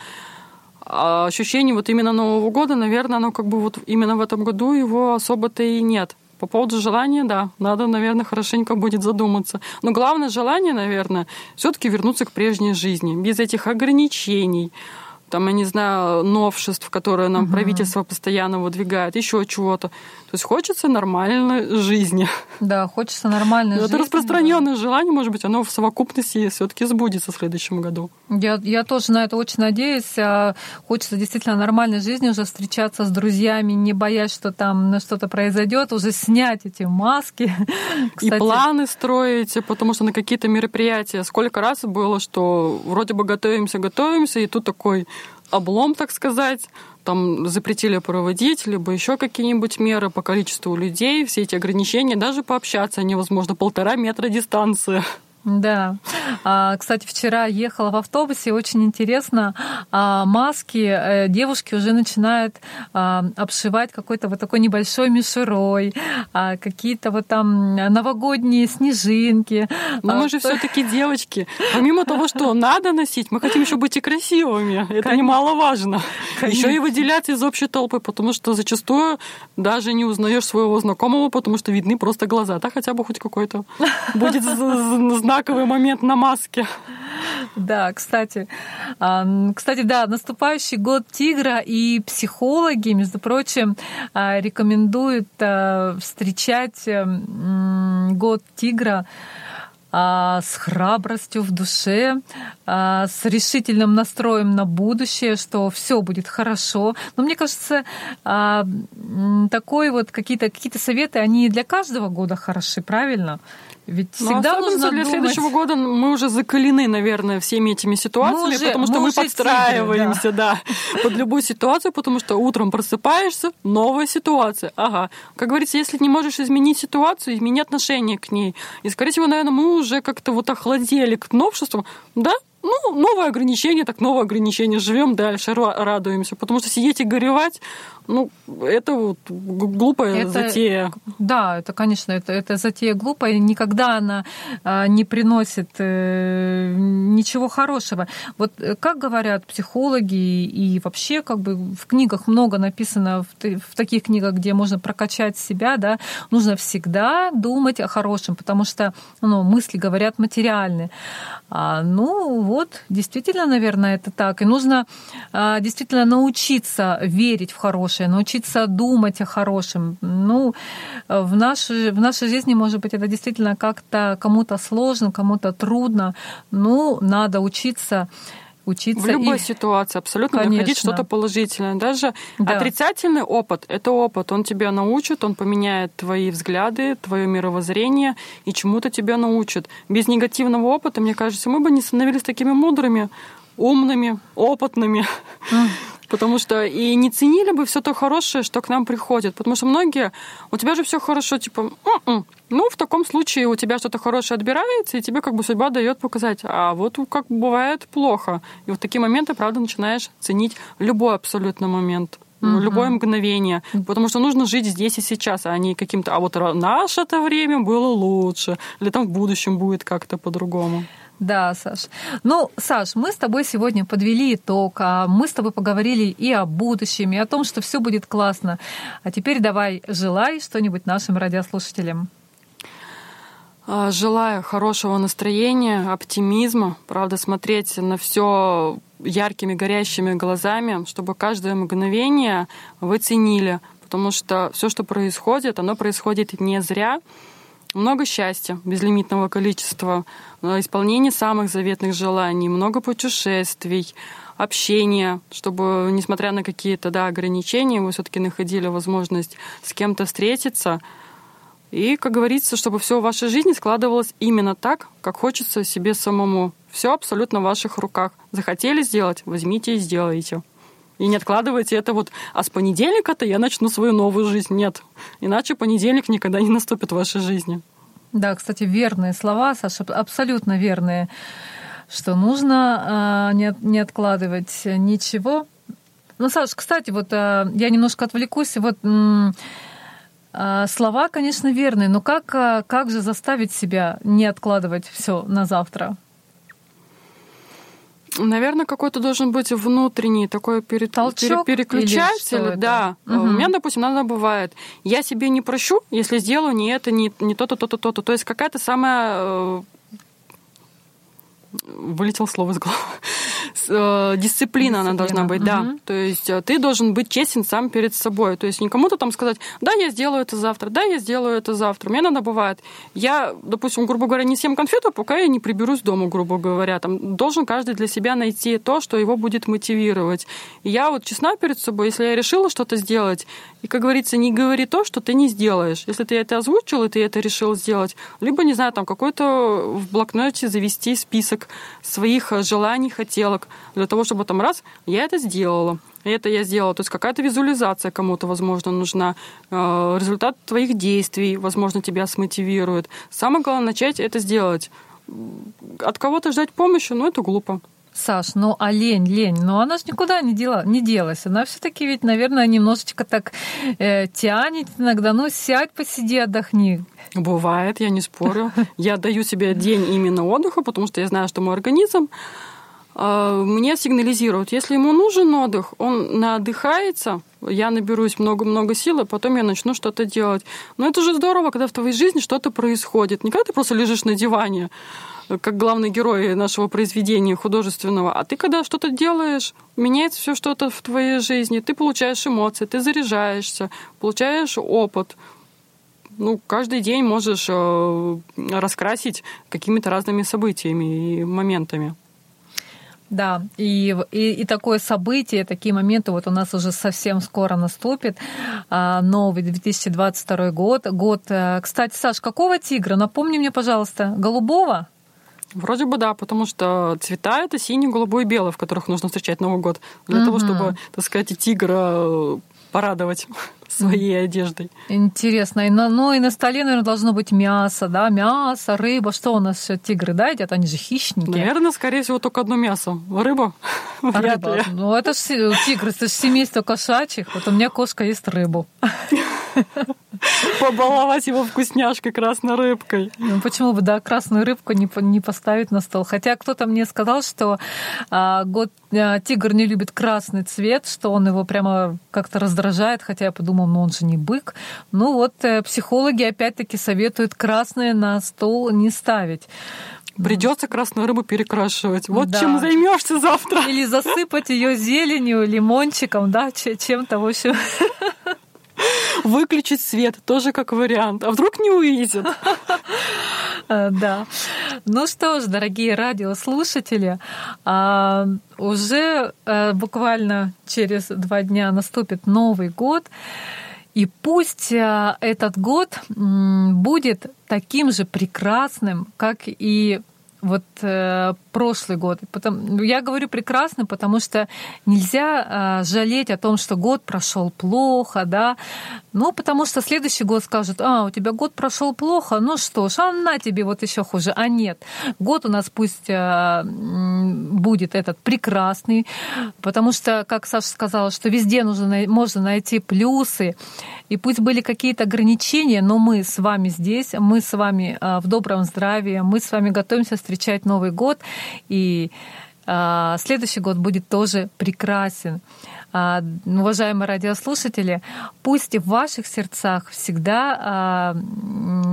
А ощущение вот именно Нового года, наверное, оно как бы вот именно в этом году его особо-то и нет. По поводу желания, да, надо, наверное, хорошенько будет задуматься. Но главное желание, наверное, все-таки вернуться к прежней жизни, без этих ограничений, там, я не знаю, новшеств, которые нам угу. правительство постоянно выдвигает, еще чего-то. То есть хочется нормальной жизни. Да, хочется нормальной жизни. Это распространенное да. желание, может быть, оно в совокупности все-таки сбудется в следующем году. Я, я тоже на это очень надеюсь. А хочется действительно нормальной жизни, уже встречаться с друзьями, не боясь, что там что-то произойдет, уже снять эти маски. Кстати, И планы строить, потому что на какие-то мероприятия сколько раз было, что вроде бы готовимся, готовимся, и тут такой облом, так сказать, там запретили проводить, либо еще какие-нибудь меры по количеству людей, все эти ограничения, даже пообщаться невозможно, полтора метра дистанции. Да. А, кстати, вчера ехала в автобусе, очень интересно, а, маски э, девушки уже начинают а, обшивать какой-то вот такой небольшой мишурой, какие-то вот там новогодние снежинки. Но мы же все-таки девочки. Помимо того, что надо носить, мы хотим еще быть и красивыми. Это Конечно. немаловажно. Конечно. Еще и выделяться из общей толпы, потому что зачастую даже не узнаешь своего знакомого, потому что видны просто глаза. Да, хотя бы хоть какой-то будет знак знаковый момент на маске. Да, кстати, кстати, да, наступающий год тигра и психологи, между прочим, а, рекомендуют а, встречать год тигра а, с храбростью в душе, с решительным настроем на будущее, что все будет хорошо. Но мне кажется, такой вот какие-то какие советы, они для каждого года хороши, правильно? Ведь ну, всегда Но нужно для думать... следующего года мы уже закалены, наверное, всеми этими ситуациями, уже, потому что мы, мы подстраиваемся, тигры, да. да, под любую ситуацию, потому что утром просыпаешься, новая ситуация. Ага. Как говорится, если не можешь изменить ситуацию, измени отношение к ней. И, скорее всего, наверное, мы уже как-то вот охладели к новшествам. Да, ну, новое ограничение, так новое ограничение. Живем дальше, радуемся. Потому что сидеть и горевать, ну, это вот глупая это, затея. Да, это, конечно, это, это затея глупая. Никогда она а, не приносит э, ничего хорошего. Вот э, как говорят психологи и вообще как бы в книгах много написано, в, в таких книгах, где можно прокачать себя, да, нужно всегда думать о хорошем, потому что ну, мысли говорят материальны. А, ну вот, действительно, наверное, это так. И нужно а, действительно научиться верить в хорошее, научиться думать о хорошем. Ну, в нашей, в нашей жизни, может быть, это действительно как-то кому-то сложно, кому-то трудно. Ну, надо учиться учиться. В любой и... ситуации абсолютно Конечно. находить что-то положительное. Даже да. отрицательный опыт — это опыт. Он тебя научит, он поменяет твои взгляды, твое мировоззрение и чему-то тебя научит. Без негативного опыта, мне кажется, мы бы не становились такими мудрыми, умными, опытными. Mm потому что и не ценили бы все то хорошее, что к нам приходит. Потому что многие, у тебя же все хорошо, типа, М-м". ну, в таком случае у тебя что-то хорошее отбирается, и тебе как бы судьба дает показать, а вот как бывает плохо. И вот такие моменты, правда, начинаешь ценить любой абсолютно момент угу. любое мгновение, потому что нужно жить здесь и сейчас, а не каким-то, а вот наше это время было лучше, или там в будущем будет как-то по-другому. Да, Саш. Ну, Саш, мы с тобой сегодня подвели итог, а мы с тобой поговорили и о будущем, и о том, что все будет классно. А теперь давай желай что-нибудь нашим радиослушателям. А, желаю хорошего настроения, оптимизма, правда, смотреть на все яркими, горящими глазами, чтобы каждое мгновение вы ценили, потому что все, что происходит, оно происходит не зря, много счастья, безлимитного количества, э, исполнение самых заветных желаний, много путешествий, общения, чтобы, несмотря на какие-то да, ограничения, вы все-таки находили возможность с кем-то встретиться. И, как говорится, чтобы все в вашей жизни складывалось именно так, как хочется себе самому. Все абсолютно в ваших руках. Захотели сделать, возьмите и сделайте. И не откладывайте это вот, а с понедельника-то я начну свою новую жизнь. Нет. Иначе понедельник никогда не наступит в вашей жизни. Да, кстати, верные слова, Саша, абсолютно верные, что нужно а, не, не откладывать ничего, Ну, Саш, кстати, вот э, я немножко отвлекусь. Вот э, слова, конечно, верные, но как, э, как же заставить себя не откладывать все на завтра? Наверное, какой-то должен быть внутренний такой пере... Толчок переключатель. Да. Угу. У меня, допустим, иногда бывает. Я себе не прощу, если сделаю не это, не, не то-то, то-то, то-то. То есть какая-то самая вылетел слово из головы. Дисциплина, Дисциплина она должна быть, угу. да. То есть э, ты должен быть честен сам перед собой. То есть не кому-то там сказать, да, я сделаю это завтра, да, я сделаю это завтра. Мне надо бывает. Я, допустим, грубо говоря, не съем конфету, пока я не приберусь дома, грубо говоря. Там должен каждый для себя найти то, что его будет мотивировать. И я вот честна перед собой, если я решила что-то сделать, и, как говорится, не говори то, что ты не сделаешь. Если ты это озвучил, и ты это решил сделать, либо, не знаю, там какой-то в блокноте завести список своих э, желаний, хотелок, для того, чтобы там раз, я это сделала, это я сделала. То есть какая-то визуализация кому-то, возможно, нужна. Э, результат твоих действий, возможно, тебя смотивирует. Самое главное начать это сделать. От кого-то ждать помощи, ну, это глупо. Саш, ну а лень, лень, но она же никуда не, дела, не делась. Она все-таки ведь, наверное, немножечко так э, тянет иногда. Ну, сядь, посиди, отдохни. Бывает, я не спорю. Я даю себе день именно отдыха, потому что я знаю, что мой организм мне сигнализирует, если ему нужен отдых, он наотдыхается, я наберусь много-много сил, а потом я начну что-то делать. Но это же здорово, когда в твоей жизни что-то происходит. Не когда ты просто лежишь на диване, как главный герой нашего произведения художественного, а ты когда что-то делаешь, меняется все что-то в твоей жизни, ты получаешь эмоции, ты заряжаешься, получаешь опыт. Ну, каждый день можешь э, раскрасить какими-то разными событиями и моментами. Да, и, и, и такое событие, такие моменты вот у нас уже совсем скоро наступит. А, новый 2022 год. Год, э, кстати, Саш, какого тигра? Напомни мне, пожалуйста, голубого? Вроде бы да, потому что цвета это синий, голубой и белый, в которых нужно встречать Новый год. Для угу. того, чтобы, так сказать, тигра э, порадовать своей одеждой. Интересно. И на, ну и на столе, наверное, должно быть мясо, да? Мясо, рыба. Что у нас тигры, да, едят? Они же хищники. Наверное, скорее всего, только одно мясо. Рыба? А рыба. Ну, это же тигры, это же семейство кошачьих. Вот у меня кошка ест рыбу. Побаловать его вкусняшкой красной рыбкой. Ну, почему бы, да, красную рыбку не, не поставить на стол? Хотя кто-то мне сказал, что а, год, а, тигр не любит красный цвет, что он его прямо как-то раздражает, хотя я подумала, ну он же не бык. Ну вот э, психологи опять-таки советуют красное на стол не ставить. Придется красную рыбу перекрашивать. Вот да. чем займешься завтра. Или засыпать ее зеленью, лимончиком, да, чем-то, в общем. Выключить свет тоже как вариант. А вдруг не увидят? Э, да. Ну что ж, дорогие радиослушатели, а, уже э, буквально через два дня наступит Новый год. И пусть э, этот год будет таким же прекрасным, как и вот э, прошлый год. Потом, ну, я говорю прекрасно, потому что нельзя э, жалеть о том, что год прошел плохо, да. Ну, потому что следующий год скажут, а, у тебя год прошел плохо, ну что ж, а на тебе вот еще хуже. А нет, год у нас пусть э, будет этот прекрасный, потому что, как Саша сказала, что везде нужно, можно найти плюсы, и пусть были какие-то ограничения, но мы с вами здесь, мы с вами э, в добром здравии, мы с вами готовимся встречать Новый год, и э, следующий год будет тоже прекрасен. А, уважаемые радиослушатели, пусть в ваших сердцах всегда, а,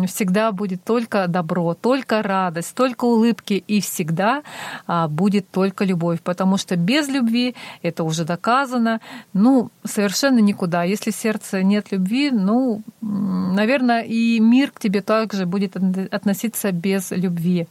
всегда будет только добро, только радость, только улыбки и всегда а, будет только любовь, потому что без любви, это уже доказано, ну, совершенно никуда. Если в сердце нет любви, ну, наверное, и мир к тебе также будет относиться без любви.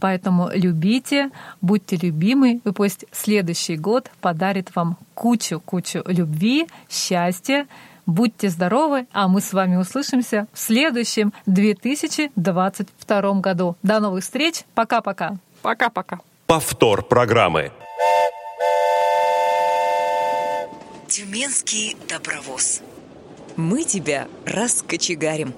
Поэтому любите, будьте любимы, и пусть следующий год подарит вам кучу-кучу любви, счастья. Будьте здоровы, а мы с вами услышимся в следующем 2022 году. До новых встреч. Пока-пока. Пока-пока. Повтор программы. Тюменский добровоз. Мы тебя раскочегарим.